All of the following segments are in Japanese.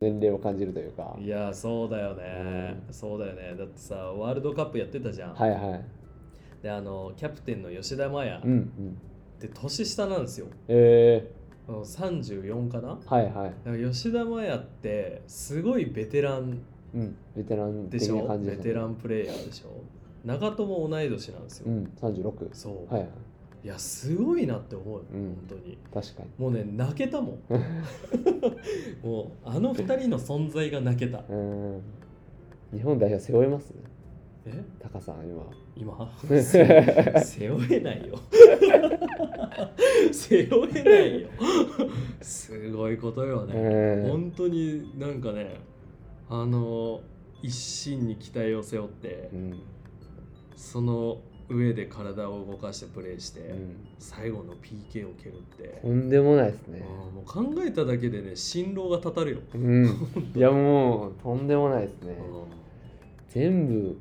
年齢を感じるというか。いやそうだよね、そうだよね。だってさワールドカップやってたじゃん、はいはい。であのキャプテンの吉田麻也っうんうん。て年下なんですよ。えあの34かな？ー、はいはい。だから吉田麻也ってすごいベテランうんベテラン的でしょ？ベテランプレイヤーでしょ？長友も同い年なんですよ、うん36そう、はいはいい、やすごいなって思う、うん。本当に。確かに。もうね泣けたもん。もうあの二人の存在が泣けた。うん。日本代表背負えます？え？タカさん今今？背 背負えないよ。背負えないよ。すごいことよね、うん。本当になんかねあの一心に期待を背負って、うん。その上で体を動かしてプレーして、うん。最後の PK を蹴るって、とんでもないですね。もう考えただけでね心労がたたるよ、うん。いやもうとんでもないですね。全部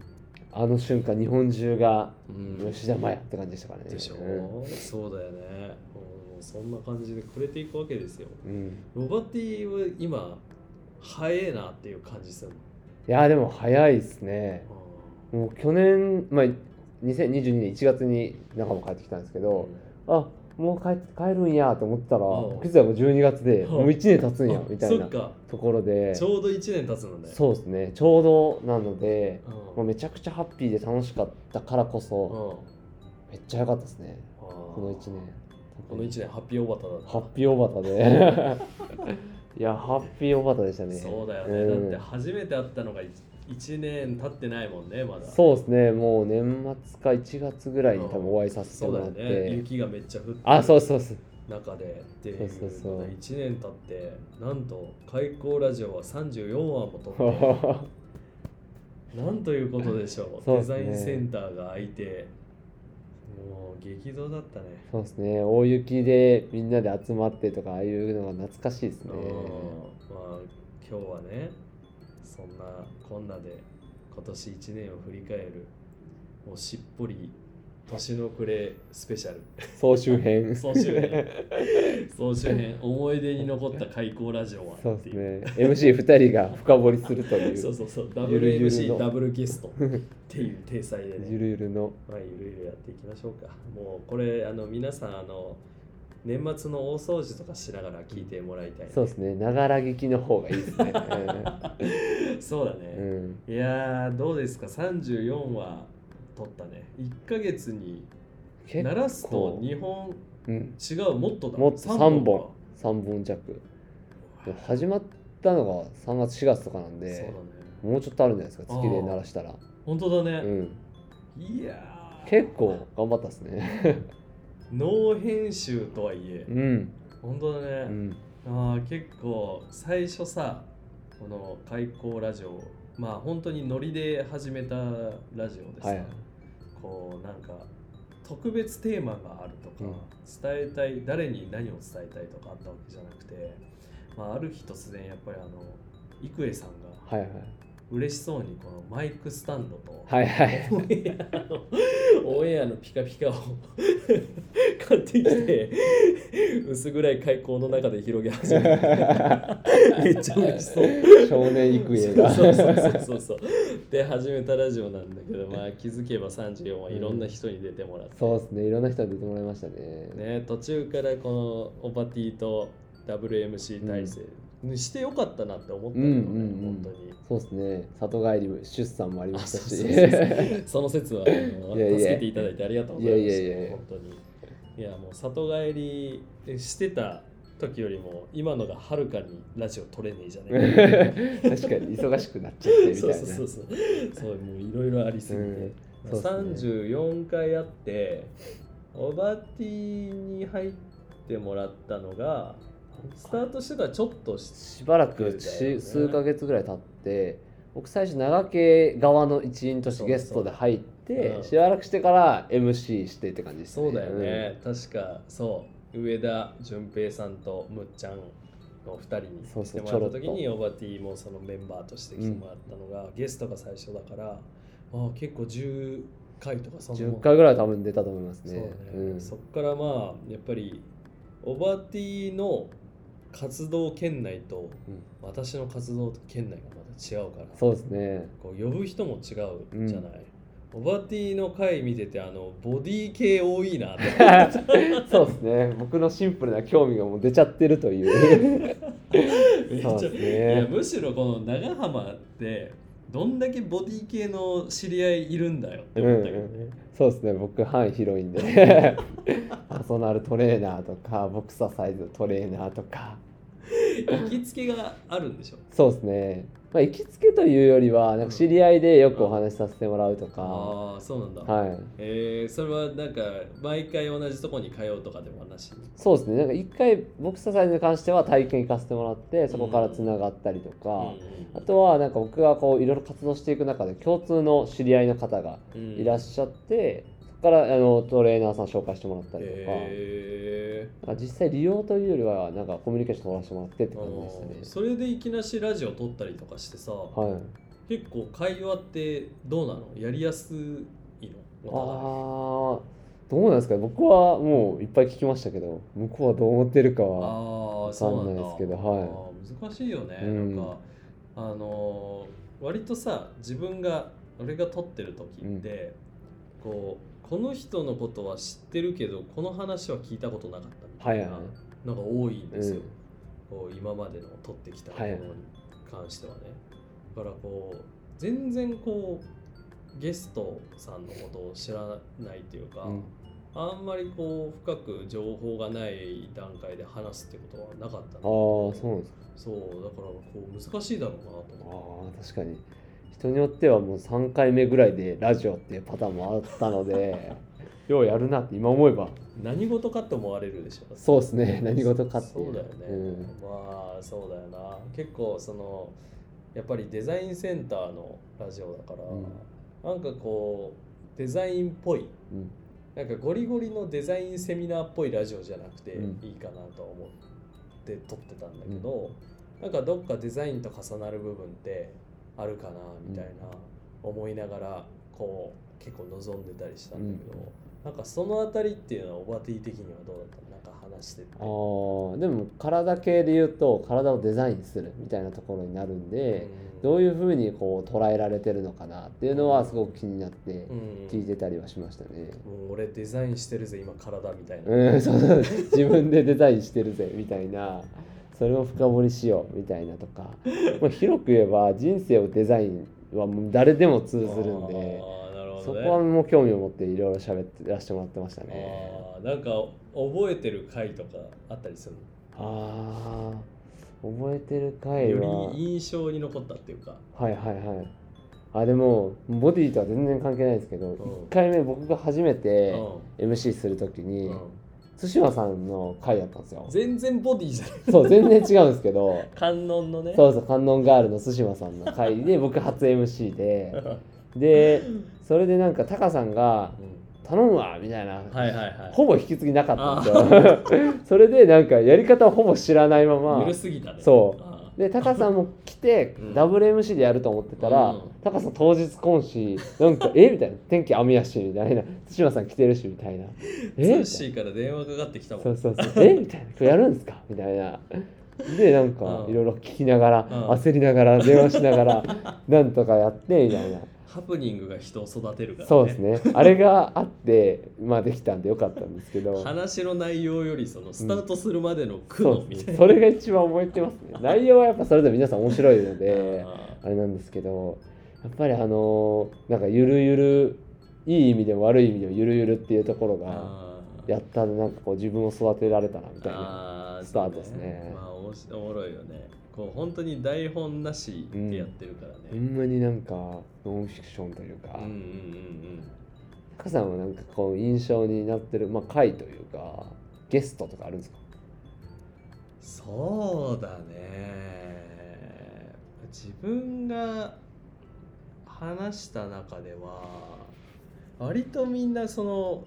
あの瞬間日本中がうん。吉田麻也って感じでしたからね。でしょ、うん。そうだよね。そんな感じでくれていくわけですよ。うん。ロバティは今早えなっていう感じするの？いやでも早いですね。あもう去年、まあ、2022年1月に仲間帰ってきたんですけーど、あもう帰帰るんやと思ったらうん。気づいたらもう12月でうん。もう1年経つんやあみたいなところで。ちょうど1年経つのね。そうですね。ちょうどなのでうん。もうめちゃくちゃハッピーで楽しかったからこそうん。めっちゃ良かったですね。この1年。この1年ハッピーオバタだったハッピーオバタで。いやハッピーオバタでしたね。そうだよね、んだって初めて会ったのが1年経ってないもんねまだ。そうですね。もう年末か1月ぐらいに多分お会いさせてもらって、ね。雪がめっちゃ降ってあそうそうそう。中で。っていうそうそう。そう1年経ってなんと開口ラジオは34話も撮って。なんということでしょう。ね。デザインセンターが開いて。もう激動だったね。そうですね。大雪でみんなで集まってとかああいうのが懐かしいですね。うん。まあ今日はねそんなこんなで今年1年を振り返るもうしっぽり年の暮れスペシャル。総集編。総集編。総集編。思い出に残った開口ラジオは。そうですね。MC2 人が深掘りするという。そうそうそう。ダブル MC の。ダブルゲスト。っていう体裁でね。ゆるゆるの。まあゆるゆるやっていきましょうか。もうこれあの皆さんあの年末の大掃除とかしながら聞いてもらいたい、ね、そうですね。ながら聞きの方がいいですね。そうだうね、ん、いやーどうですか？34話取ったね。1ヶ月に結鳴らすと2本うん、違うもっとだ。もっと。三3か。本。3本弱。始まったのが3月4月とかなんそうだでね。もうちょっとあるんじゃないですか？月で鳴らしたら。本当だね、うん。いやー。結構頑張ったですねノー編集とはいえうん。本当だね、うん。あー結構最初さこの開口ラジオまあ本当にノリで始めたラジオでさ、はい。こうなんか特別テーマがあるとか、うん。伝えたい誰に何を伝えたいとかあったわけじゃなくて、まあ、ある日突然やっぱりあの郁恵さんがはいはい嬉しそうにこのマイクスタンドと、はいはい。オンエアのピカピカを買ってきて薄暗い開口の中で広げ始めた めっちゃ嬉しそう。少年育英がそうそうそうそうそう。で始めたラジオなんだけどまあ気づけば34はいろんな人に出てもらって、そうですね。いろんな人に出てもらいましたね。ね、途中からこのオバティと WMC 体制にしてよかったなって思ったうんけどね、うんうん本当に。そうですね里帰り出産もありましたし その説はあの助けていただいてありがとうございました。いやいやいや本当に。いやもう里帰りしてた時よりも今のがはるかにラジオ撮れねえじゃねえか。確かに忙しくなっちゃってみたいなそうそうそう。そうもういろいろありすぎて。うんね34回あってオバティに入ってもらったのがスタートしてからちょっとししばらく数ヶ月ぐらい経って僕最初長家側の一員としてゲストで入ってうん。しばらくしてから MC してって感じですね。そうだよね、確かそう。上田純平さんとむっちゃんの2人に来てもらった時にオバティもそのメンバーとして来てもらったのが、ゲストが最初だからあ結構10回とかそうんの10回ぐらい多分出たと思いますそうだねね、うん。そっからまあやっぱりオバティの活動圏内とうん。私の活動圏内がまた違うからそうですね。こう呼ぶ人も違うじゃない、オバティの回見ててあのボディ系多いなって。そうですね。僕のシンプルな興味がもう出ちゃってるという。ね。いやむしろこの長浜ってどんだけボディ系の知り合いいるんだよってうん思ったけどね、うんそうですね。僕範囲広いんで。パーソナルトレーナーとかボクササイズトレーナーとか。行きつけがあるんでしょ？そうですね、まあ、行きつけというよりはなんか知り合いでよくお話しさせてもらうとか、ああそうなんだ、はい。えー、それはなんか毎回同じとこに通うとかでもなし？そうですね。なんか一回ボクササイズに関しては体験行かせてもらってそこからつながったりとか、あとはなんか僕がこういろいろ活動していく中で共通の知り合いの方がいらっしゃって、そこからあのトレーナーさん紹介してもらったりとか,、へなんか実際利用というよりはなんかコミュニケーション取らせてもらってってー感じでしたね。あー。それでいきなしラジオ撮ったりとかしてさ、はい。結構会話ってどうなの？やりやすいの？あおーどうなんですかね。僕はもういっぱい聞きましたけど向こうはどう思ってるかはああわそうなんだかんないですけどはい。あー難しいよね、うん。なんかあのー割とさ自分が俺が撮ってる時って、こうこの人のことは知ってるけどこの話は聞いたことなかったみたいなはいはい。のが多いんですよ、うん。こう今までの撮ってきたものにはいはい関してはね、だからこう全然こうゲストさんのことを知らないというか、うん。あんまりこう深く情報がない段階で話すってことはなかったああのそうなんですか。そうだからこう難しいだろうなとあ思って。ー確かに人によってはもう3回目ぐらいでラジオっていうパターンもあったので ようやるなって今思えば。何事かって思われるでしょそうですね何事かってそうだよね、うん。まあそうだよな。結構そのやっぱりデザインセンターのラジオだから、なんかこうデザインっぽいうん。なんかゴリゴリのデザインセミナーっぽいラジオじゃなくてうん。いいかなとは思って撮ってたんだけど、なんかどっかデザインと重なる部分ってあるかなみたいな思いながらこう結構望んでたりしたんだけど、なんかそのあたりっていうのはオバティ的にはどうだったの？なんか話してて。あーでも体系で言うと体をデザインするみたいなところになるんで、どういうふうにこう捉えられてるのかなっていうのはすごく気になってうん。聞いてたりはしましたね。もう俺デザインしてるぜ今体みたいな、うん、そうそう。自分でデザインしてるぜみたいなそれを深掘りしようみたいなとか、まあ、広く言えば人生をデザインはもう誰でも通ずるんで。そこはもう興味を持っていろいろ喋ってらしてもらってましたね。なんか覚えてる回とかあったりするあー覚えてるの回は。より印象に残ったっていうか。はいはいはい。あでもボディとは全然関係ないですけど、ん。1回目僕が初めてう MC するときに、んうん対馬さんの回だったんですよ。全然ボディじゃない。そう全然違うんですけど。観音のね。そうそう観音ガールの対馬さんの回で 僕初 MC で。でそれでなんかタカさんがうん「頼むわ」みたいな、はいはいはい。ほぼ引き継ぎなかったんですよ。それでなんかやり方をほぼ知らないまま。緩すぎたね。そう。あでタカさんも来てうん。ダブル MC でやると思ってたら、うん。タカさん当日来んしなんか「え？みたいな「天気雨やし」みたいな「対馬さん来てるし」みたいな「え？みたいな。ツから電話かかってきたもん。そうそうそう「え？みたいな「これやるんですか?」みたいな。でなんかうん。いろいろ聞きながら、うん。焦りながら電話しながらなんとかやってみたいなハプニングが人を育てるからね。そうですね。あれがあってまあできたんでよかったんですけど。話の内容よりそのスタートするまでの苦そう悩みたいな。ですね。それが一番覚えてますね。内容はやっぱそれぞれ皆さん面白いのでああれなんですけどやっぱりあのーなんかゆるゆるいい意味でも悪い意味でもゆるゆるっていうところー。がやったらなんかこう自分を育てられたなみたいなスタートですね。まあおもしおもろいよねこう本当に台本なしでやってるからね、ほんまになんかノンフィクションというか。うん、うんうんタカさんはなんかこう印象になってる、まあ、回というかゲストとかあるんですか？そうだね。自分が話した中では割とみんなその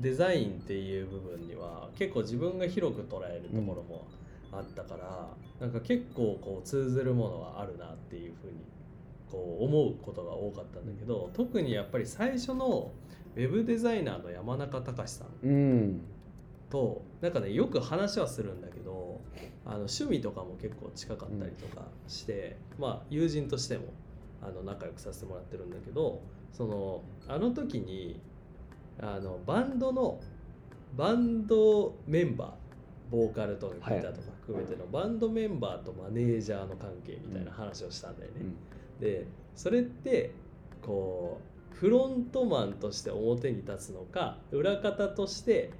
デザインっていう部分には結構自分が広く捉えるところもあったから、なんか結構こう通ずるものはあるなっていうふうにこう思うことが多かったんだけど特にやっぱり最初のウェブデザイナーの山中隆さんうん。となんかねよく話はするんだけどあの趣味とかも結構近かったりとかして、まあ友人としてもあの仲良くさせてもらってるんだけどそのあの時にあのバンドのバンドメンバーボーカルとかギターとか含めてのバンドメンバーとマネージャーの関係みたいな話をしたんだよね。でそれってこうフロントマンとして表に立つのか裏方として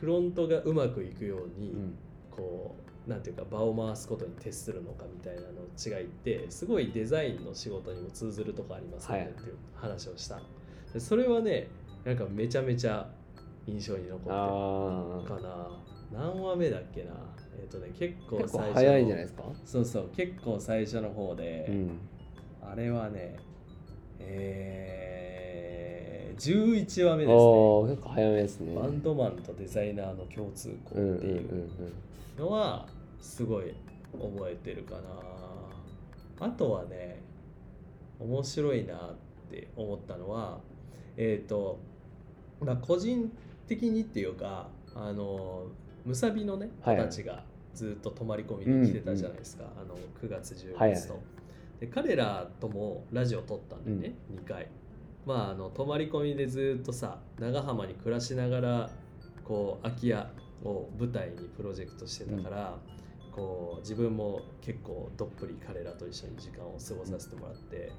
フロントがうまくいくように、うん。こうなんていうか場を回すことに徹するのかみたいなの違いってすごいデザインの仕事にも通ずるとこありますよねはいっていう話をしたの。でそれはねなんかめちゃめちゃ印象に残ってるかな何話目だっけな？えっ、とね結構最初の早いんじゃないですか？そうそう結構最初の方で、うん。あれはねえー、11話目ですね。結構早めですね。バンドマンとデザイナーの共通項っていうのはすごい覚えてるかな。あとはね面白いなって思ったのはえっ、とまあ個人的にっていうかあのむさびのね子はい。たちがずっと泊まり込みに来てたじゃないですか、あの9月10月と、で彼らともラジオ撮ったんでね、2回。まああの泊まり込みでずっとさ長浜に暮らしながらこう空き家を舞台にプロジェクトしてたから、こう自分も結構どっぷり彼らと一緒に時間を過ごさせてもらって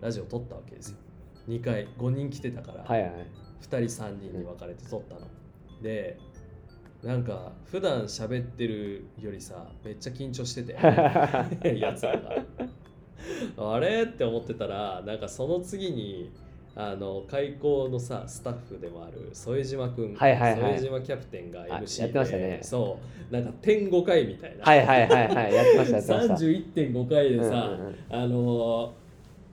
ラジオ撮ったわけですよ。2回5人来てたから、はいはい。2人3人に分かれて撮ったの、でなんか普段喋ってるよりさめっちゃ緊張してて。やつらが。あれって思ってたらなんかその次にあの開校のさスタッフでもある副島くん、はいはいはい。副島キャプテンがあ MC で。やってましたね。そう。なんか点5回みたいな、はいはいはいはい。やってましたやってました。31.5回でさ、うんうんうん。あのー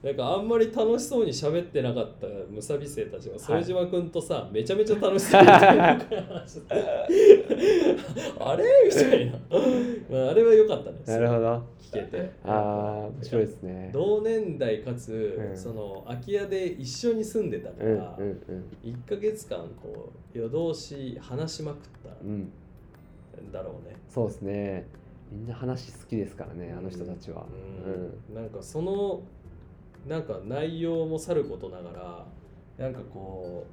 なんかあんまり楽しそうに喋ってなかったムサビ生たちが副島君とさ、めちゃめちゃ楽しそうに話してて。あれ？みたいな、まあ、あれは良かったね。なるほど。聞けて。ああ面白いですね。同年代かつ、うん。その空き家で一緒に住んでたかうんら、うんうん。1ヶ月間こう夜通し話しまくったうんんだろうね、そうですね。みんな話好きですからねあの人たちは。うん。なんかそのなんか内容もさることながらなんかこ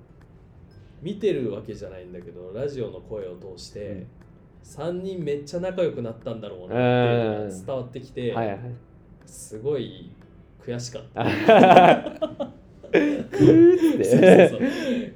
う見てるわけじゃないんだけどラジオの声を通して、うん。3人めっちゃ仲良くなったんだろうなって伝わってきて、はいはい。すごい悔しかった。そうてそう。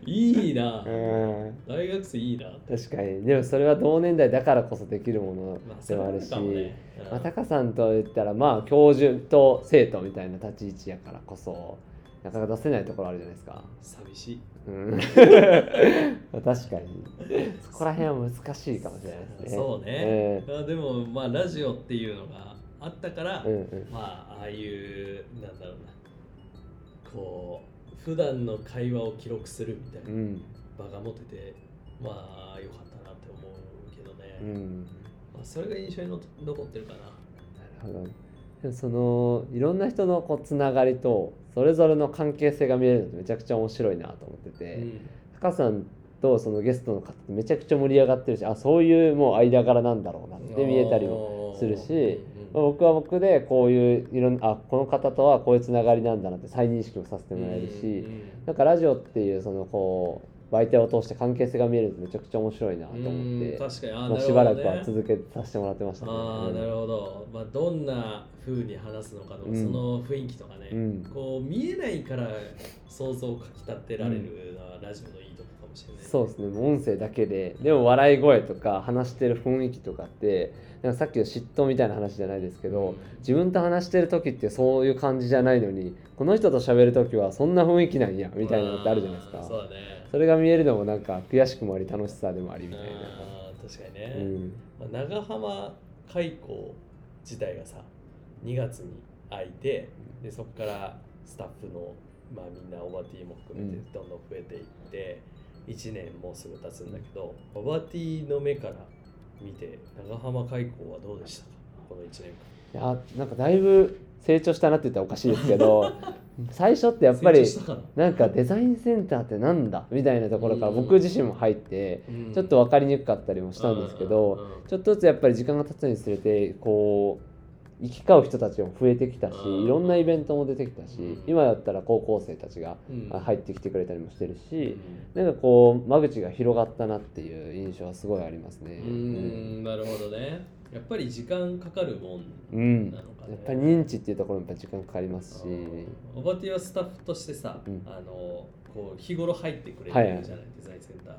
いいな、うん。大学生いいな確かに。でもそれは同年代だからこそできるものまあでもあるし、それはあね。うん。まあ、タカさんと言ったらまあ教授と生徒みたいな立ち位置やからこそなかなか出せないところあるじゃないですか。寂しい。うん、ま あ確かに。そこら辺は難しいかもしれないですね。そうね、えあでもまあラジオっていうのがあったから、えうんうん。まあああいうなんだろうなこう普段の会話を記録するみたいなうん。場が持てて、まあ良かったなって思うけどね、うん。まあ、それが印象にの残ってるかな。なるほど。そのいろんな人のこうつながりとそれぞれの関係性が見えるのってめちゃくちゃ面白いなと思ってて、うん。タカさんとそのゲストの方ってめちゃくちゃ盛り上がってるしあそういうもう間柄なんだろうなって見えたりもするしまあ僕は僕でこういういろんなあこの方とはこういうつながりなんだなって再認識をさせてもらえるし、なんかラジオっていうそのこう媒体を通して関係性が見えるのめちゃくちゃ面白いなと思って、確かに。あもうしばらくは続けさせてもらってましたね。ああなるほど、まあ、どんな風に話すのかとか、うん。その雰囲気とかね、うん。こう見えないから想像をかきたてられるのはラジオのもしれない、そうですね。もう音声だけで。でも笑い声とか話してる雰囲気とかってなんかさっきの嫉妬みたいな話じゃないですけど、自分と話してる時ってそういう感じじゃないのにこの人と喋る時はそんな雰囲気なんやみたいなのってあるじゃないですか。そうだね。それが見えるのもなんか悔しくもあり楽しさでもありみたいな、確かにね、うん、まあ、長浜開港自体がさ2月に開いてでそこからスタッフの、まあ、みんなオバティも含めてうん。どんどん増えていって、1年もうすぐ経つんだけどオバティの目から見て長浜開港はどうでしたか？この1年いやなんかだいぶ成長したなって言ったらおかしいですけど 最初ってやっぱりな？んかデザインセンターってなんだ？みたいなところからうん。僕自身も入ってうん。ちょっと分かりにくかったりもしたんですけどうん。ちょっとずつやっぱり時間が経つにつれてこう行き交う人たちも増えてきたしうん。いろんなイベントも出てきたしうん。今だったら高校生たちが入ってきてくれたりもしてるうしん。なんかこう間口が広がったなっていう印象はすごいありますね。うーん。なるほどね。やっぱり時間かかるもんうん、やなのかね。っぱり認知っていうところもやっぱ時間かかりますし、オバティはスタッフとしてさ、うん。あのこう日頃入ってくれてはいはいるじゃない、デザインセンター。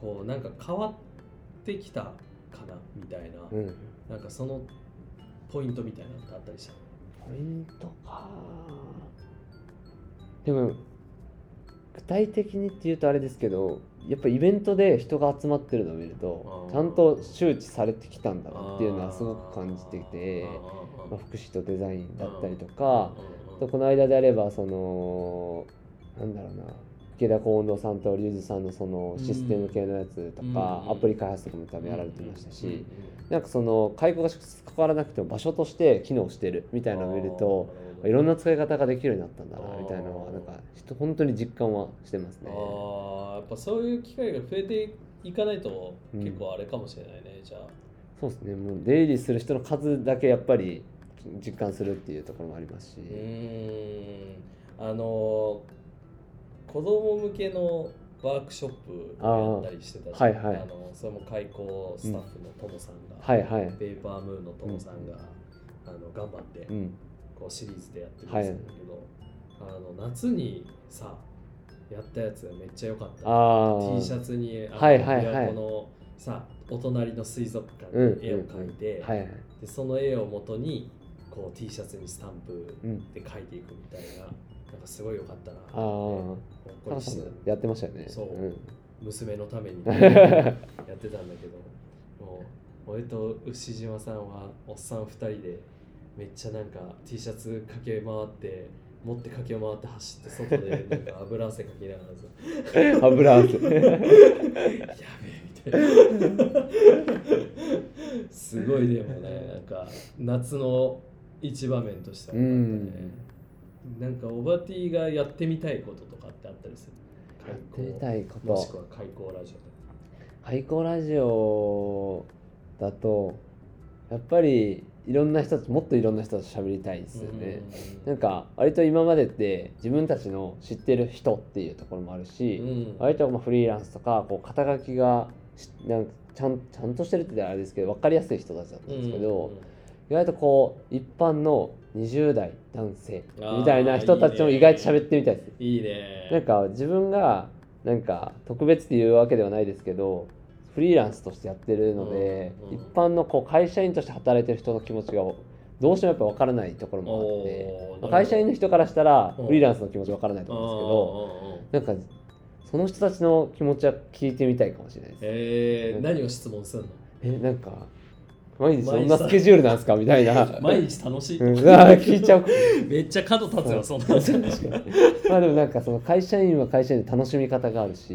こうなんか変わってきたかなみたいな、うん、なんかそのポイントみたいなのってあったりした？ポイントか。でも具体的にっていうとあれですけどやっぱイベントで人が集まってるのを見るとちゃんと周知されてきたんだなっていうのはすごく感じていて、まあ、福祉とデザインだったりとか、とこの間であればそのなんだろうな池田近藤さんと龍二さんのそのシステム系のやつとか、うんアプリ開発とかも多分やられてましたし、なんかその開口が関わらなくても場所として機能してるみたいなのを見るといろんな使い方ができるようになったんだなみたいなのはなんか人本当に実感はしてますね。ああやっぱそういう機会が増えていかないとうん結構あれかもしれないね、じゃあ。そうですね。もう出入りする人の数だけやっぱり実感するっていうところもありますし、うーん。あの子供向けのワークショップをやったりしてたしはいはい。あのそれも開講スタッフのトモさんが、はいはい、ペーパームーンのトモさんが、あの頑張ってうん、こうシリーズでやってるんですけど、あの夏にさやったやつがめっちゃ良かった。T シャツにあのはいはいはい。のさお隣の水族館うんで絵を描いて、はいはい。でその絵をもとにこう T シャツにスタンプうん。で描いていくみたいな、なんかすごい良かったな。あっやってましたよね。そう。うん。娘のためにやってたんだけどもう俺と牛島さんはおっさん2人でめっちゃなんか T シャツ駆け回って持って駆け回って走って外でなんか油汗かきながらさ。油汗。やべえみたいな。すごいでもねなんか夏の一場面としてはう良かったん。ねなんかオバティがやってみたいこととかってあったりする？やってみたいこと。もしくは開口ラジオとか。廃校ラジオだとやっぱりいろんな人たちもっといろんな人と喋りたいですよね。なんか割と今までって自分たちの知ってる人っていうところもあるし、うん。割とまあフリーランスとかこう肩書きがしなんかちゃんちゃんとしてるってあれですけど分かりやすい人たちだったんですけど、意外とこう一般の20代男性みたいな人たちも意外と喋ってみたいです。いいね。なんか自分がなんか特別っていうわけではないですけどフリーランスとしてやってるので、うんうん一般のこう会社員として働いてる人の気持ちがどうしてもやっぱ分からないところもあって会社員の人からしたらうん。フリーランスの気持ち分からないと思うんですけどなんかその人たちの気持ちは聞いてみたいかもしれないです。えー、何を質問するの？えなんか毎日どんなスケジュールなんですかみたいな。毎日楽しい、うん、聞いちゃう。めっちゃ角立つよそんな確かにまあでもなんかその会社員は会社員で楽しみ方があるしフ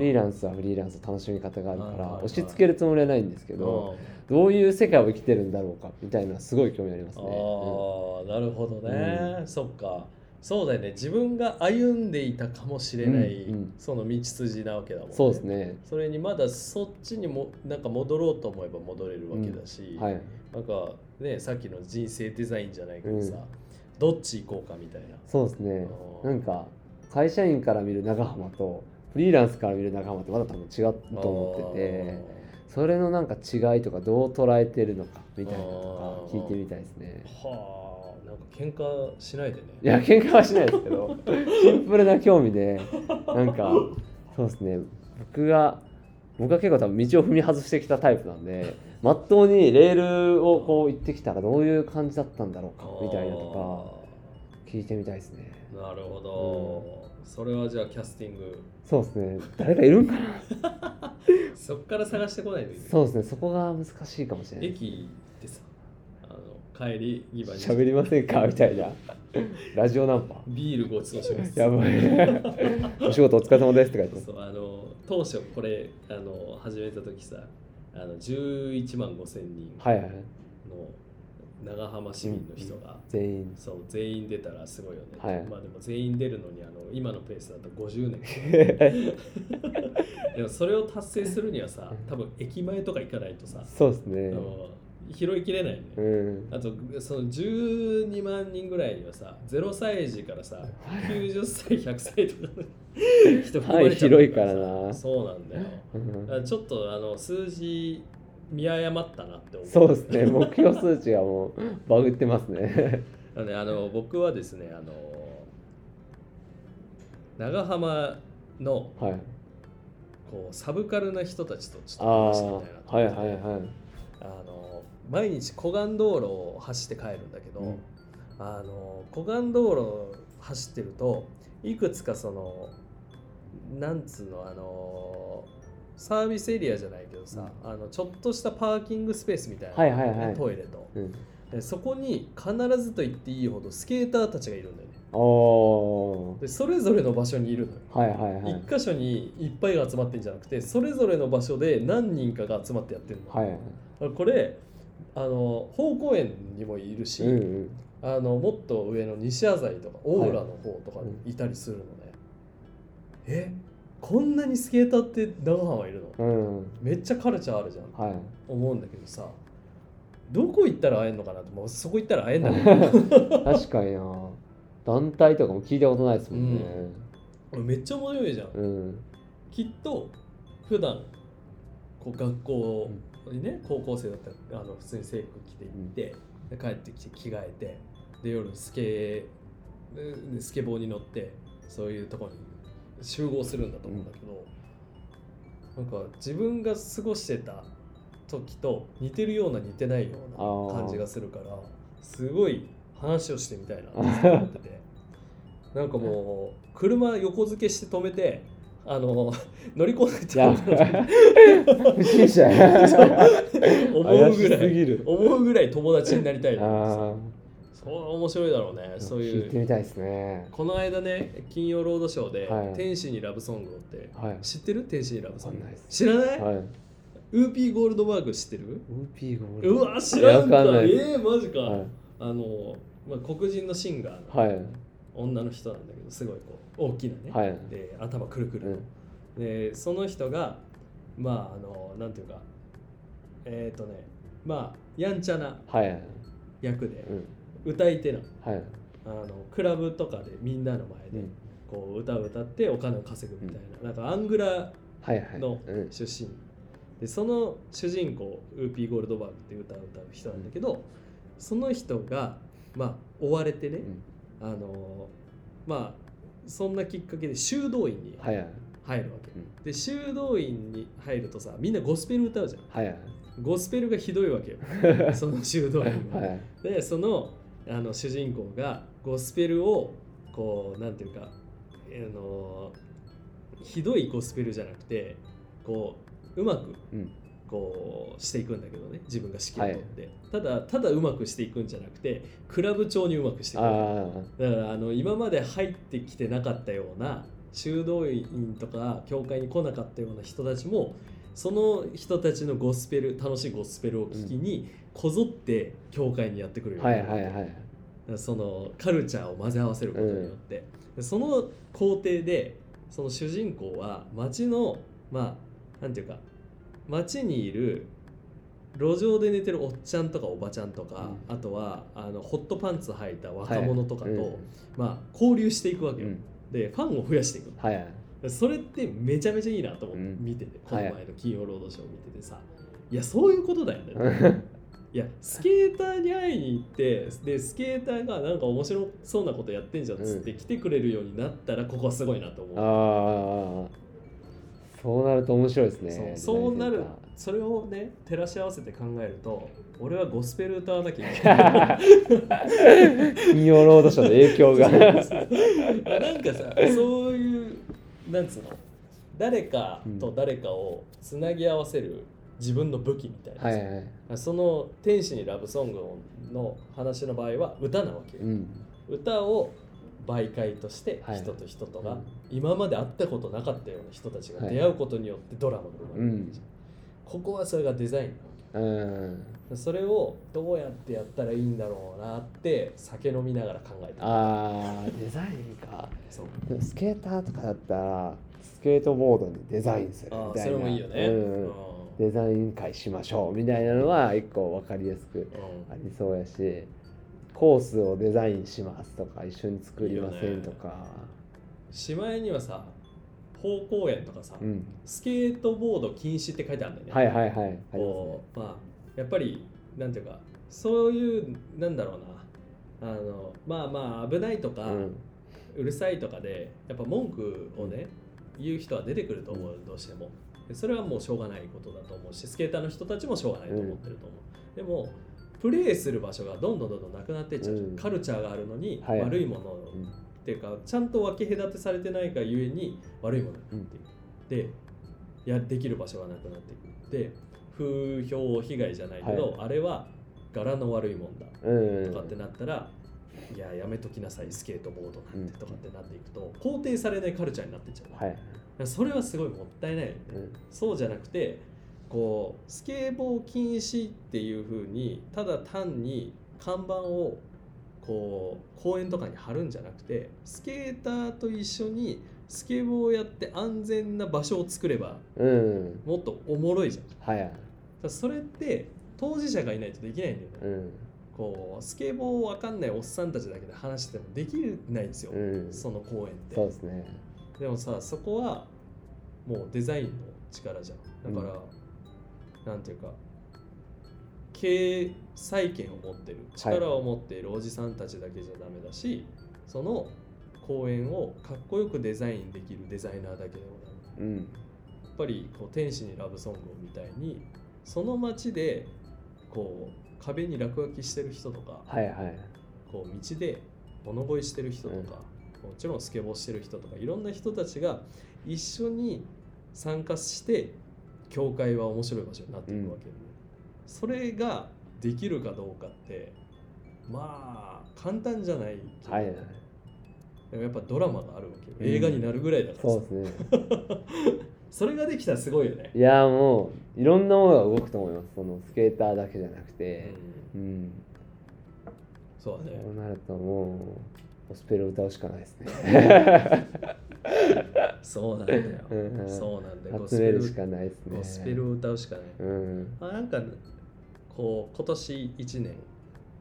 リーランスはフリーランスの楽しみ方があるから押し付けるつもりはないんですけどどういう世界を生きてるんだろうかみたいなすごい興味ありますね。うん。ああなるほどね、そっかそうだよね。自分が歩んでいたかもしれない、うんうん。その道筋なわけだもんね。そうですね。それにまだそっちにもなんか戻ろうと思えば戻れるわけだし、はい。なんかねさっきの人生デザインじゃないけどさ、うん。どっち行こうかみたいな。そうですね。なんか会社員から見る長浜とフリーランスから見る長浜ってまだ多分違うと思っててそれのなんか違いとかどう捉えてるのかみたいなのとか聞いてみたいですね。はあ喧嘩しないでね。いや喧嘩はしないですけど シンプルな興味でなんかそうですね。僕が僕は結構多分道を踏み外してきたタイプなんでまっとうにレールをこう行ってきたらどういう感じだったんだろうかみたいなとか聞いてみたいですね。なるほど、それはじゃあキャスティング。そうですね。誰かいるんかな？そっから探してこないといけない。そうですね。そこが難しいかもしれない。駅帰り2番に。喋りませんか？みたいな。ラジオナンパ。ビールごちそうします。やばい。お仕事お疲れ様ですって書いてます。そうあの当初これあの始めた時さあの11万5千人はいはいの長浜市民の人が、全員。そう全員出たらすごいよね、はいまあでも全員出るのにあの今のペースだと50年。でもそれを達成するにはさ多分駅前とか行かないとさ、そうですね。あの拾いきれないよ。ね、うん。あとその12万人ぐらいにはさ0歳児からさ90歳100歳とかの人含まれちゃうはい広いからな。そうなんだよ。うん。だちょっとあの数字見誤ったなって思う。そうですね。目標数値がもうバグってますね。なのであの僕はですねあの長浜のはい。こうサブカルな人たちとちょっと話してみたいなとはい思って。はいはい毎日湖岸道路を走って帰るんだけど、うん。あの湖岸道路を走ってるといくつかそのなんつうのあのサービスエリアじゃないけどさ、あのちょっとしたパーキングスペースみたいなね、はいはいはい。トイレと。うん。でそこに必ずと言っていいほどスケーターたちがいるんだよね。でそれぞれの場所にいるのよ。はいはいはい。一箇所にいっぱいが集まってんじゃなくてそれぞれの場所で何人かが集まってやってるの、はいこれあの宝公園にもいるし、うんうん。あのもっと上の西麻布とか大浦の方とかにいたりするのね、え？こんなにスケーターって長浜いるの？うん。めっちゃカルチャーあるじゃん。はい。思うんだけどさどこ行ったら会えんのかなってもうそこ行ったら会えんだけど。確かにな。団体とかも聞いたことないですもんね。めっちゃ面白いじゃん。うん。きっと普段こう学校にね高校生だったらあの普通に制服着て行って、で帰ってきて着替えてで夜スケでスケボーに乗ってそういうところに集合するんだと思うんだけど、なんか自分が過ごしてた時と似てるような似てないような感じがするからすごい話をしてみたいなって思ってて。なんかもう車横付けして止めてあの乗り込んでってい。や不審者思うぐらい。思うぐらい友達になりたいそう面白いだろうね。あそうい聞いうてみたいですね。この間ね金曜ロードショーではい「天使にラブソング」って。はい。知ってる？天使にラブソング。知らない、はい。ウーピーゴールドバーグ知ってる？ウーピーゴールうわ知らんか。えー、マジか、はい。あの、まあ、黒人のシンガーの。はい女の人なんだけどすごいこう大きなね、はい。で頭くるくる、うん。でその人がまああのなんていうかえっ、とねまあやんちゃなはい。役でうん。歌い手なのはい。あのクラブとかでみんなの前でうん。こう歌を歌ってお金を稼ぐみたいな、なんかアングラのうん。出身。でその主人公ウーピー・ゴールドバーグっていう歌を歌う人なんだけど、その人がまあ追われてね、うんあのまあそんなきっかけで修道院に入るわけ、うん。で修道院に入るとさみんなゴスペル歌うじゃん。はいはい。ゴスペルがひどいわけよ。その修道院は、はいでそのあの主人公がゴスペルをこうなんていうかあのひどいゴスペルじゃなくてこううまくうんこうしていくんだけどね自分が指揮を取って、ただただうまくしていくんじゃなくてクラブ調にうまくしていくあだからあの今まで入ってきてなかったような修道院とか教会に来なかったような人たちもその人たちのゴスペル楽しいゴスペルを聞きにこぞって教会にやってくるよあうにはいはいはいそのカルチャーを混ぜ合わせることによって、でその工程でその主人公は街のまあなんていうか街にいる路上で寝てるおっちゃんとかおばちゃんとか、うあとはあのホットパンツ履いた若者とかと、はいうん。まあ、交流していくわけよ、うん。でファンを増やしていくはいそれってめちゃめちゃいいなと思ってうん。見てて、こはい。の前の金曜ロードショーを見ててさ。いやそういうことだよね。いやスケーターに会いに行ってでスケーターがなんか面白そうなことやってんじゃんっつって来てくれるようになったらここはすごいなと思う、ああそうなると面白いですね。そうなるそれをね照らし合わせて考えると俺はゴスペル歌わなきゃいけない金曜ロードショーの影響が。なんかさそういうなんつうの誰かと誰かをつなぎ合わせる自分の武器みたいなさ、はいはい。その「天使にラブソング」の話の場合は歌なわけよ、うん。歌を媒介としてはい。人と人とがうん。今まで会ったことなかったような人たちがはい。出会うことによってドラマが生まれるわけじゃん、うん。ここはそれがデザインなん。それをどうやってやったらいいんだろうなって酒飲みながら考えてるあーデザインか。そう。スケーターとかだったらスケートボードにデザインするあみたいな。ーそれもいいよね。うんうん。デザイン会しましょうみたいなのは一個分かりやすくうん。ありそうやしコースをデザインしますとか一緒に作りませんとか。しまいにはさ方向園とかさ、うん。スケートボード禁止って書いてあるんだよね、はいはいはい。こうまあやっぱりなんていうかそういうなんだろうな。あのまあまあ危ないとか、うん。うるさいとかでやっぱ文句をね言う人は出てくると思うどうしても。でそれはもうしょうがないことだと思うしスケーターの人たちもしょうがないと思ってると思う、でもプレーする場所がどんどんどんどんなくなっていっちゃううん。カルチャーがあるのにはい。悪いものっていうかちゃんと分け隔てされてないがゆえに悪いものになっていく、でやできる場所がなくなっていくで風評被害じゃないけど、はあれは柄の悪いもんだ。うん。とかってなったら、いややめときなさいスケートボードなんうんてとかってなっていくと肯定されないカルチャーになっていっちゃう、はい。それはすごいもったいないよね、うん。そうじゃなくてこうスケボー禁止っていうふうにただ単に看板をこう公園とかに貼るんじゃなくてスケーターと一緒にスケボーをやって安全な場所を作ればうん。もっとおもろいじゃん。はいらそれって当事者がいないとできないんだよね、うん。こうスケボーわかんないおっさんたちだけで話してもできないんですよ、うん。その公園って。そうですね。でもさそこはもうデザインの力じゃん。だから、なんていうか経済権を持ってる力を持っているおじさんたちだけじゃダメだし、その公園をかっこよくデザインできるデザイナーだけでもダメ。うん。やっぱりこう天使にラブソングをみたいにその街でこう壁に落書きしてる人とかはいはい。こう道で物乞いしてる人とか、もちろんスケボーしてる人とかいろんな人たちが一緒に参加して教会は面白い場所になっていくわけで、それができるかどうかってまあ簡単じゃないけど、はいはい。でもやっぱドラマがあるわけ映画になるぐらいだからさ、そうですね。それができたらすごいよね。いやもういろんなものが動くと思います。そのスケーターだけじゃなくて。うん。うん。そうだね。そうなるともうゴスペルを歌うしかないですね そうなんだよ、うん。うん。そうなんだよ。ゴスペルるしかないですね。ゴスペルを歌うしかない。うん。あなんかこう今年1年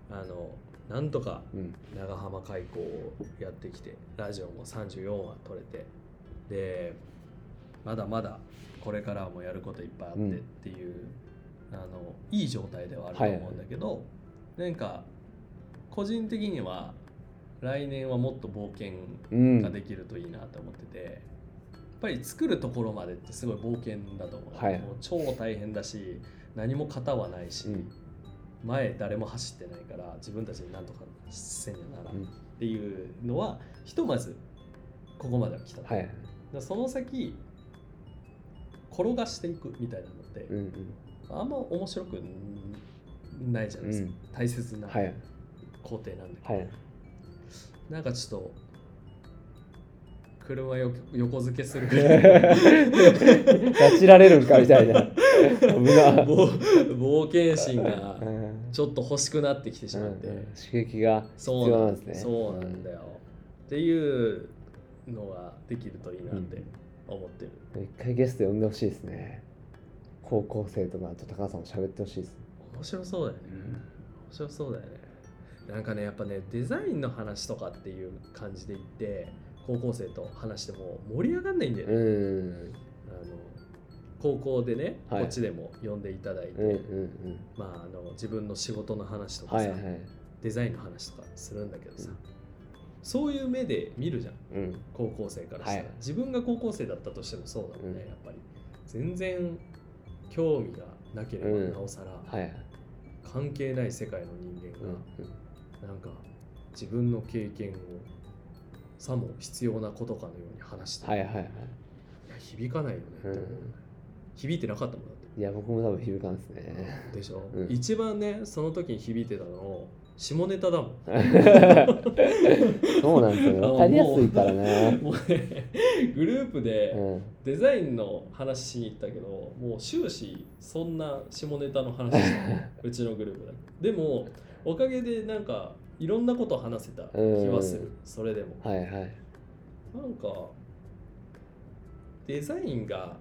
あのなんとかうん。長浜開港をやってきてラジオも34話撮れてでまだまだこれからもやることいっぱいあってっていう、あのいい状態ではあると思うんだけど、なんか個人的には来年はもっと冒険うんができるといいなと思ってて、やっぱり作るところまでってすごい冒険だと思う,、はい。もう超大変だし何も型はないし、うん。前誰も走ってないから自分たちで何とかせんやならん。っうんていうのはひとまずここまでは来た、はい。でその先転がしていくみたいなのってうんうん。あんま面白くないじゃないですか、うん。大切なはい。工程なんだけど、はいなんかちょっと車よ横付けするぐらい。拉致られるんかみたいな。危な。冒冒険心がうん。ちょっと欲しくなってきてしまって、うんうん。刺激が必そうな要なんんですね。そうなんだよ、っていうのができるといいなって思ってる、うん一回ゲスト呼んでほしいですね。高校生とかと高橋さんも喋ってほしいです。面白そうだよね。面白そうだよねなんかねやっぱねデザインの話とかっていう感じで言って高校生と話しても盛り上がんないんだよね、うん。あの高校でね、はい。こっちでも呼んでいただいて、うんうんまあ、あの自分の仕事の話とかさ、うんはいはい。デザインの話とかするんだけどさ、うん。そういう目で見るじゃん。うん。高校生からしたら、はい。自分が高校生だったとしてもそうだもんね、うん。やっぱり。全然興味がなければうん。なおさら、はい関係ない世界の人間うんが、なんか自分の経験をさも必要なことかのように話して、はいはいはい。いや響かないよねって。思う、うん。響いてなかったもんだって。いや僕も多分響かんですね。でしょ、うん。一番ねその時に響いてたのを下ネタだもん。そうなんですよ分かりやすいからね。もうねグループでうん。デザインの話しに行ったけどもう終始そんな下ネタの話し うちのグループだけ。でもおかげでなんかいろんなこと話せた気はする。うん。それでも。はいはい。なんかデザインが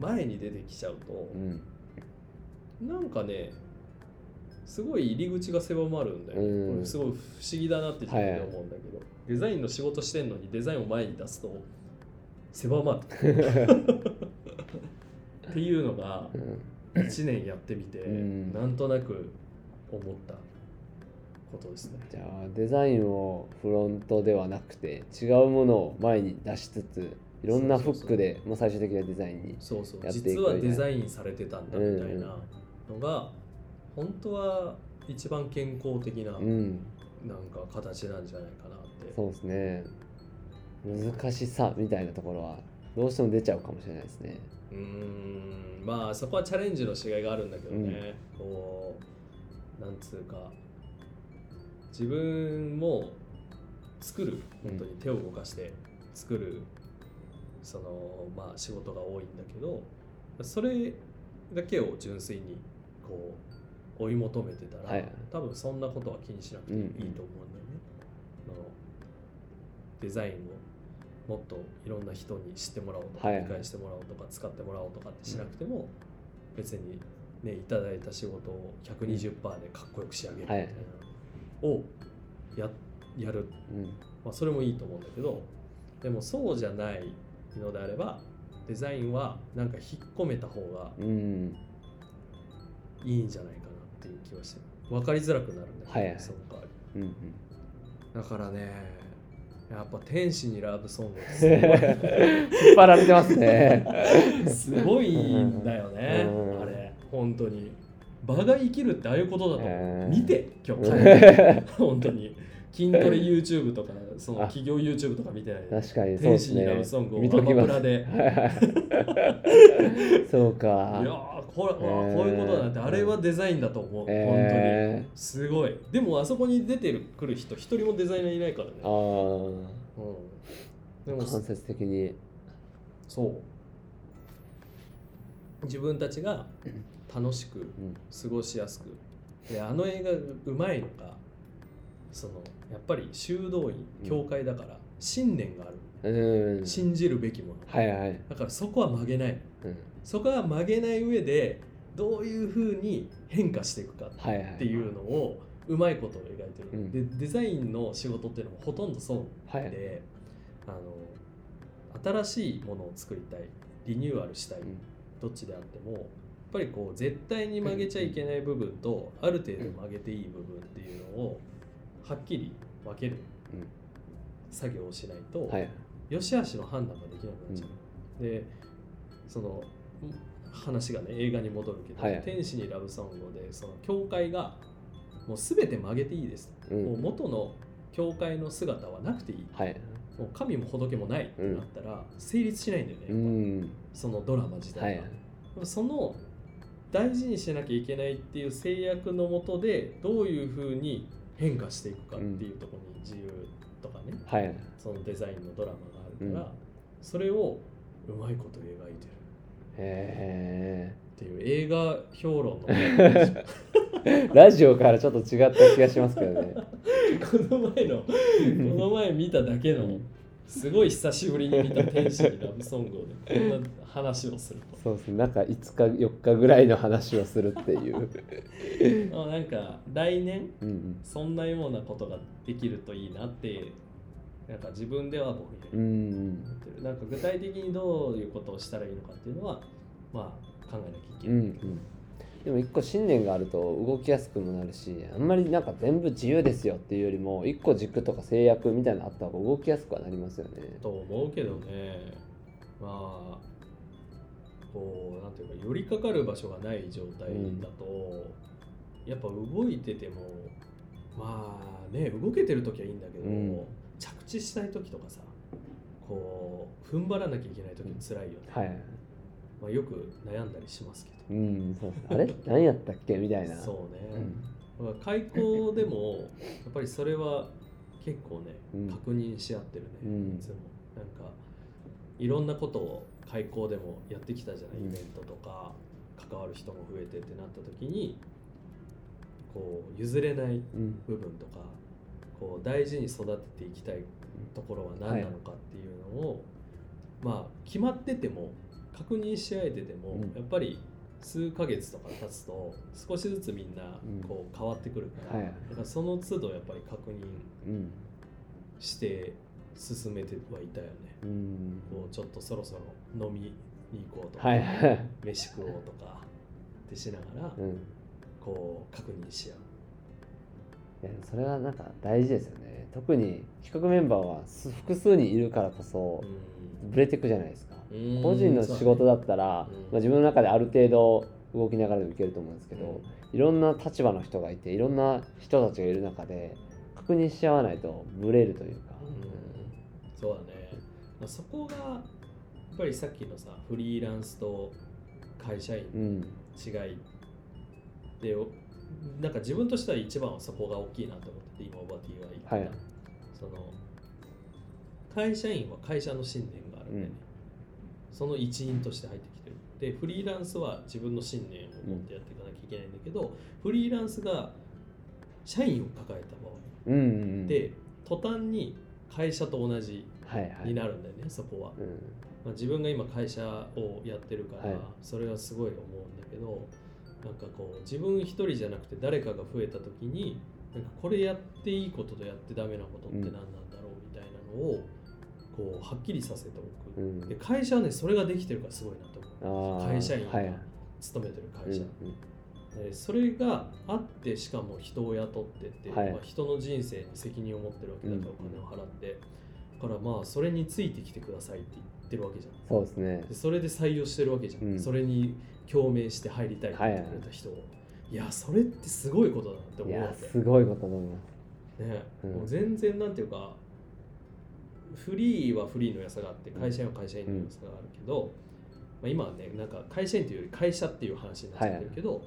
前に出てきちゃうとうん。なんかねすごい入り口が狭まるんだよね、うん。すごい不思議だなって自分で思うんだけど、デザインの仕事してんのにデザインを前に出すと狭まる。っていうのがうん。1年やってみて、うん。なんとなく思ったことですね。じゃあデザインをフロントではなくて違うものを前に出しつついろんなフックでもう最終的なデザインにそうそう。実はデザインされてたんだみたいなのが、本当は一番健康的なうん。なんか形なんじゃないかなって。そうですね。難しさみたいなところはどうしても出ちゃうかもしれないですね。うーん。まあそこはチャレンジの違いがあるんだけどね、こうなんつうか自分も作る本当に手を動かして作る、そのまあ仕事が多いんだけどそれだけを純粋にこう追い求めてたら、はい。多分そんなことは気にしなくていいと思うんだよね。あのデザインをもっといろんな人に知ってもらおうとか、はい。理解してもらおうとか使ってもらおうとかってしなくても、別にねいただいた仕事を120%でかっこよく仕上げるみたいなのをややる、うん。まあ、それもいいと思うんだけどでもそうじゃないのであればデザインはなんか引っ込めた方がうん。いいんじゃないかなっていう気はしてる分かりづらくなるんだけど、はいはい。その代わり。うんうん。だからねやっぱ天使にラブソングって 引っ張られてますね。すごいすごいんだよねうん。あれ本当に。場が生きるってああいうことだと思う、うん見て今日。帰って本当に。筋トレ YouTube とかそのあ。企業 YouTube とか見てない。で確かにそうで天使にすねラブソングをアマプラで。そうか。いやーこれ、あーこういうことだなって。あれはデザインだと思う、本当に。えすごい。でもあそこに出てるくる人一人もデザイナーいないからね。ー、あうん、でもあ間接的に。そう。自分たちが楽しくうん。過ごしやすく。であの映画がうまいのがそのやっぱり修道院教会だから信念がある、うん。信じるべきもの。はいはい、だからそこは曲げない。うん、そこは曲げない上でどういうふうに変化していくかっていうのをうまいことを描いてる、うん。でデザインの仕事っていうのもほとんどそう。はい。で、あの新しいものを作りたい。リニューアルしたい、うん。どっちであってもぱりこう絶対に曲げちゃいけない部分とある程度曲げていい部分っていうのをはっきり分けるうん作業をしないと、はい。良し悪しの判断ができなくなっちゃう、でその話がね映画に戻るけど「はい。天使にラブソング」でその教会がもう全て曲げていいです。と、うん。もう元の教会の姿はなくていい。はい。もう神も仏もないってなったら成立しないんだよね、うん。そのドラマ自体が、はい。その大事にしなきゃいけないっていう制約のもとでどういうふうに変化していくかっていうところに自由とかね、はい。そのデザインのドラマがあるから、うん。それをうまいこと描いてる。へっていう映画評論の。ラジオからちょっと違った気がしますけどね。この前のこの前見ただけのすごい久しぶりに見た天使にラブソングをね こんな話をすると。そうですねなんか5日4日ぐらいの話をするっていう。あなんか来年うんうん。そんなようなことができるといいなってなんか自分ではぼんやりうんなんか具体的にどういうことをしたらいいのかっていうのはまあ考えなきゃいけうんうない、んでも一個信念があると動きやすくもなるしあんまりなんか全部自由ですよっていうよりも一個軸とか制約みたいなのあった方が動きやすくはなりますよね。と思うけどね。まあこうなんていうか寄りかかる場所がない状態だと、やっぱ動いててもまあね動けてる時はいいんだけど、うん。着地したい時とかさこう踏ん張らなきゃいけない時辛いよね、はい。まあ、よく悩んだりしますけどう。んそう。あれ？何やったっけ？みたいな。そうね、だから開口でもやっぱりそれは結構ね、うん。確認し合ってるね、うん。いつも。なんかいろんなことを開口でもやってきたじゃない、うん。イベントとか関わる人も増えてってなった時にこう譲れないうん。部分とかこう大事に育てていきたいところは何なのかっていうのを、まあ決まってても確認し合えてても、うん。やっぱり数ヶ月とか経つと少しずつみんなうん。こう変わってくるから、はい。だからその都度やっぱり確認うん。して進めてはいたよね。うん。こうちょっとそろそろ飲みに行こうとか、はいはい。飯食おうとかってしながら、うん。こう確認し合う。それはなんか大事ですよね。特に企画メンバーはす複数にいるからこそブレていくじゃないですか。うん個人の仕事だったら、うん。まあ、自分の中である程度動きながらでもいけると思うんですけど、いろんな立場の人がいていろんな人たちがいる中で確認し合わないとブレるというか、うん。そうだね、まあ、そこがやっぱりさっきのさフリーランスと会社員違いで、なんか自分としては一番はそこが大きいなと思ってて今オバティは言ってた、はい。その会社員は会社の信念があるんで、ね。うんその一員として入ってきてる。でフリーランスは自分の信念を持ってやっていかなきゃいけないんだけど、フリーランスが社員を抱えた場合。うんうんうん。で途端に会社と同じはいはい。になるんだよね、そこは、うん。まあ、自分が今会社をやってるから、はい。それはすごい思うんだけどなんかこう自分一人じゃなくて誰かが増えた時になんかこれやっていいこととやってダメなことって何なんだろうみたいなのをこうはっきりさせておく、うん。で会社はねそれができてるからすごいなと思う。会社員がはい勤めてるうん会社、でそれがあってしかも人を雇ってって、はい。まあ、人の人生に責任を持ってるわけだからうんお金を払って、だからまあそれについてきてくださいって言ってるわけじゃん。そうですね。でそれで採用してるわけじゃん、うん。それに共鳴して入りたいって言ってくれた人を、いやそれってすごいことだなって思うわけ。すごいことだと思いますね、うん。もう全然なんていうかフリーはフリーの良さがあって会社員は会社員の良さがあるけど、まあ、今はねなんか会社員というより会社っていう話になっちゃってるけど、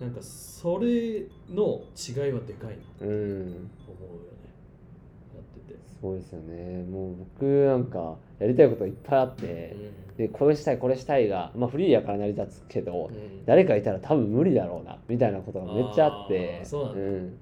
なんかそれの違いはでかいなとうん思うよね。やってて。すごいですよね。もう僕なんかやりたいこといっぱいあって、でこれしたいこれしたいが、まあ、フリーやから成り立つけど、うん。誰かいたら多分無理だろうなみたいなことがめっちゃあって。そうなんだ。ん、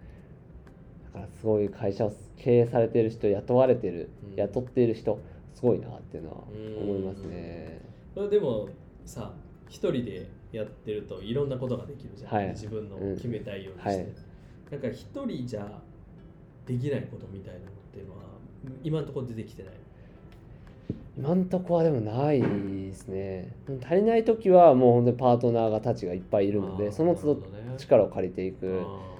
だからすごい会社を経営されてる人雇われてる、うん。雇っている人すごいなっていうのはうん思いますね。それでもさ一人でやってるといろんなことができるじゃん、はい。自分のうん決めたいようにして、はい。なんか一人じゃできないことみたいなのっていうのは今のところ出てきてない？今んとこはでもないですね。足りない時はもう本当にパートナーがたちがいっぱいいるのでその都度力を借りていく。あ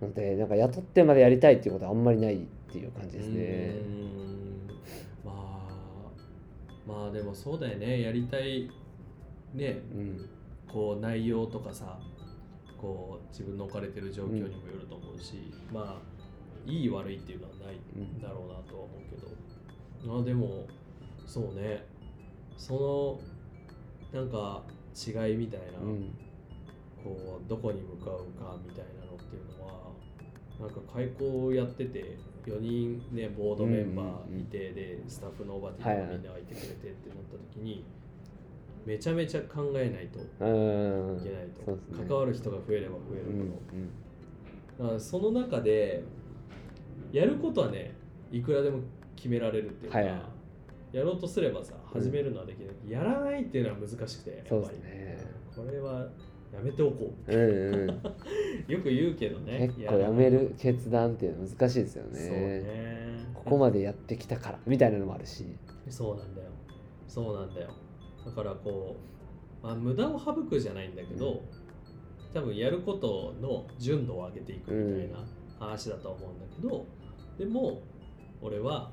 のでなんか雇ってまでやりたいっていうことはあんまりないっていう感ーじですね。まあまあでもそうだよね。やりたいね。うん。こう内容とかさこう自分の置かれてる状況にもよると思うし、まあいい悪いっていうのはないうん。だろうなとは思うけど、あでもそうね。そのなんか違いみたいな、うん。こうどこに向かうかみたいなのっていうのはなんか開講をやってて4人ねボードメンバーいて、でスタッフのオーバーティーとかみんながいてくれてってなった時に、めちゃめちゃ考えないとうんいけないと、関わる人が増えれば増えうんるほど、その中でやることはねいくらでも決められるっていうか、はい。やろうとすればさ始めるのはできない、やらないっていうのは難しくてやっぱり。これはやめておこう。んうん。う よく言うけどね。結構や。める決断っていうのは難しいですよね。そうね。ここまでやってきたからみたいなのもあるし。そうなんだよ。そうなんだよ。だからこう、まあ、無駄を省くじゃないんだけど、多分やることの純度を上げていくみたいな話だとは思うんだけど、でも俺は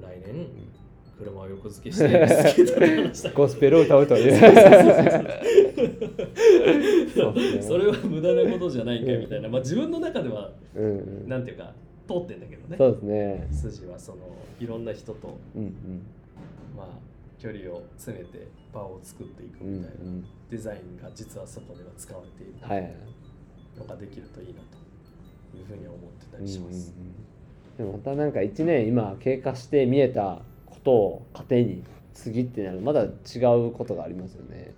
来年車を横付けしてスケートに話した。いゴスペルを歌うという。それは無駄なことじゃないんかみたいな、まあ、自分の中ではうんうん。なんていうか通ってんだけどね。そうですね。筋はそのいろんな人と、うんうん。まあ、距離を詰めて場を作っていくうんうみたいな、んデザインが実はそこでは使われている。はいのができるといいなとふうには思ってたりします。うんうんうん、でもまたなんか1年今経過して見えたことを糧に次ってなるまだ違うことがありますよね。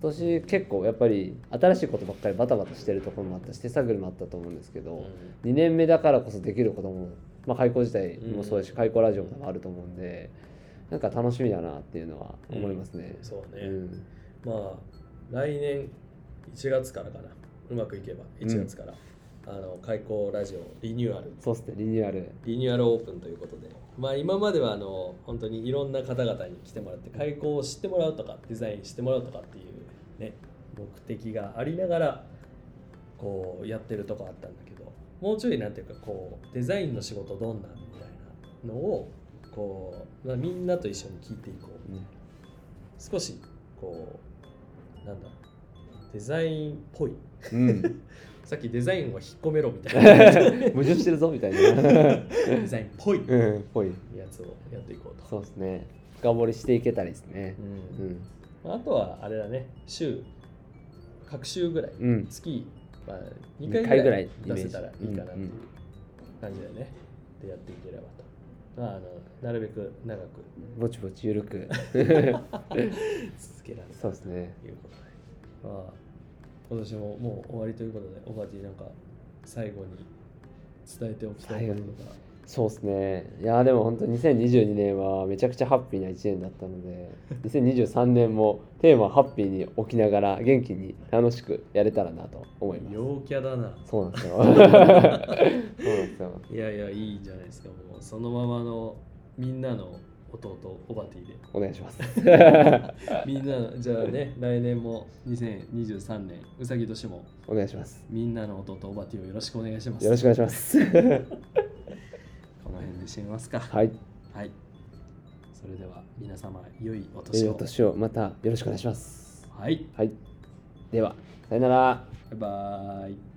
今年結構やっぱり新しいことばっかりバタバタしてるところもあったし手探りもあったと思うんですけど、うん。2年目だからこそできることも、まあ、開校自体もそうだし、開校ラジオもあると思うんでなんか楽しみだなっていうのは思いますね。そうね、うん。まあ来年1月からかな。うまくいけば1月から、あの開校ラジオリニューアル。そうっすねリニューアル。リニューアルオープンということで、まあ、今まではあの本当にいろんな方々に来てもらって開校を知ってもらうとかデザインしてもらうとかっていう、ね、目的がありながらこうやってるとこあったんだけどもうちょいなんていうかこうデザインの仕事どんなんみたいなのをこう、まあ、みんなと一緒に聞いていこう。うん。少しこうなんだデザインっぽい。うん、さっきデザインを引っ込めろみたいな 矛盾してるぞみたいな。デザインっぽいうん、ぽい。やつをやっていこうと。そうですね。深掘りしていけたらいいですね。うんあとはあれだね週各週ぐらい、うん。うん。月、まあ、2二回ぐらい出せたらいいかなっていううんうん感じだよね。でやっていければと。まあ、あのなるべく長くぼちぼち緩く。続けられたそうですね。ということで、まあ、今年ももう終わりということで、オバティなんか最後に伝えておきたいことが。そうですね。いやーでも本当2022年はめちゃくちゃハッピーな1年だったので、2023年もテーマハッピーに置きながら元気に楽しくやれたらなと思います。陽キャだな。そうなんですよ。そうなんですよ。いやいや、いいんじゃないですか。もうそのままのみんなの弟、オバティで。お願いします。みんなの、じゃあね、来年も2023年、うさぎ年もお願いします。みんなの弟、オバティをよろしくお願いします。よろしくお願いします。この辺で締めますか。はい。はい。それでは皆様、良いお良い年を。お年をまたよろしくお願いします。はい。はい。では、さよなら。バイバイ。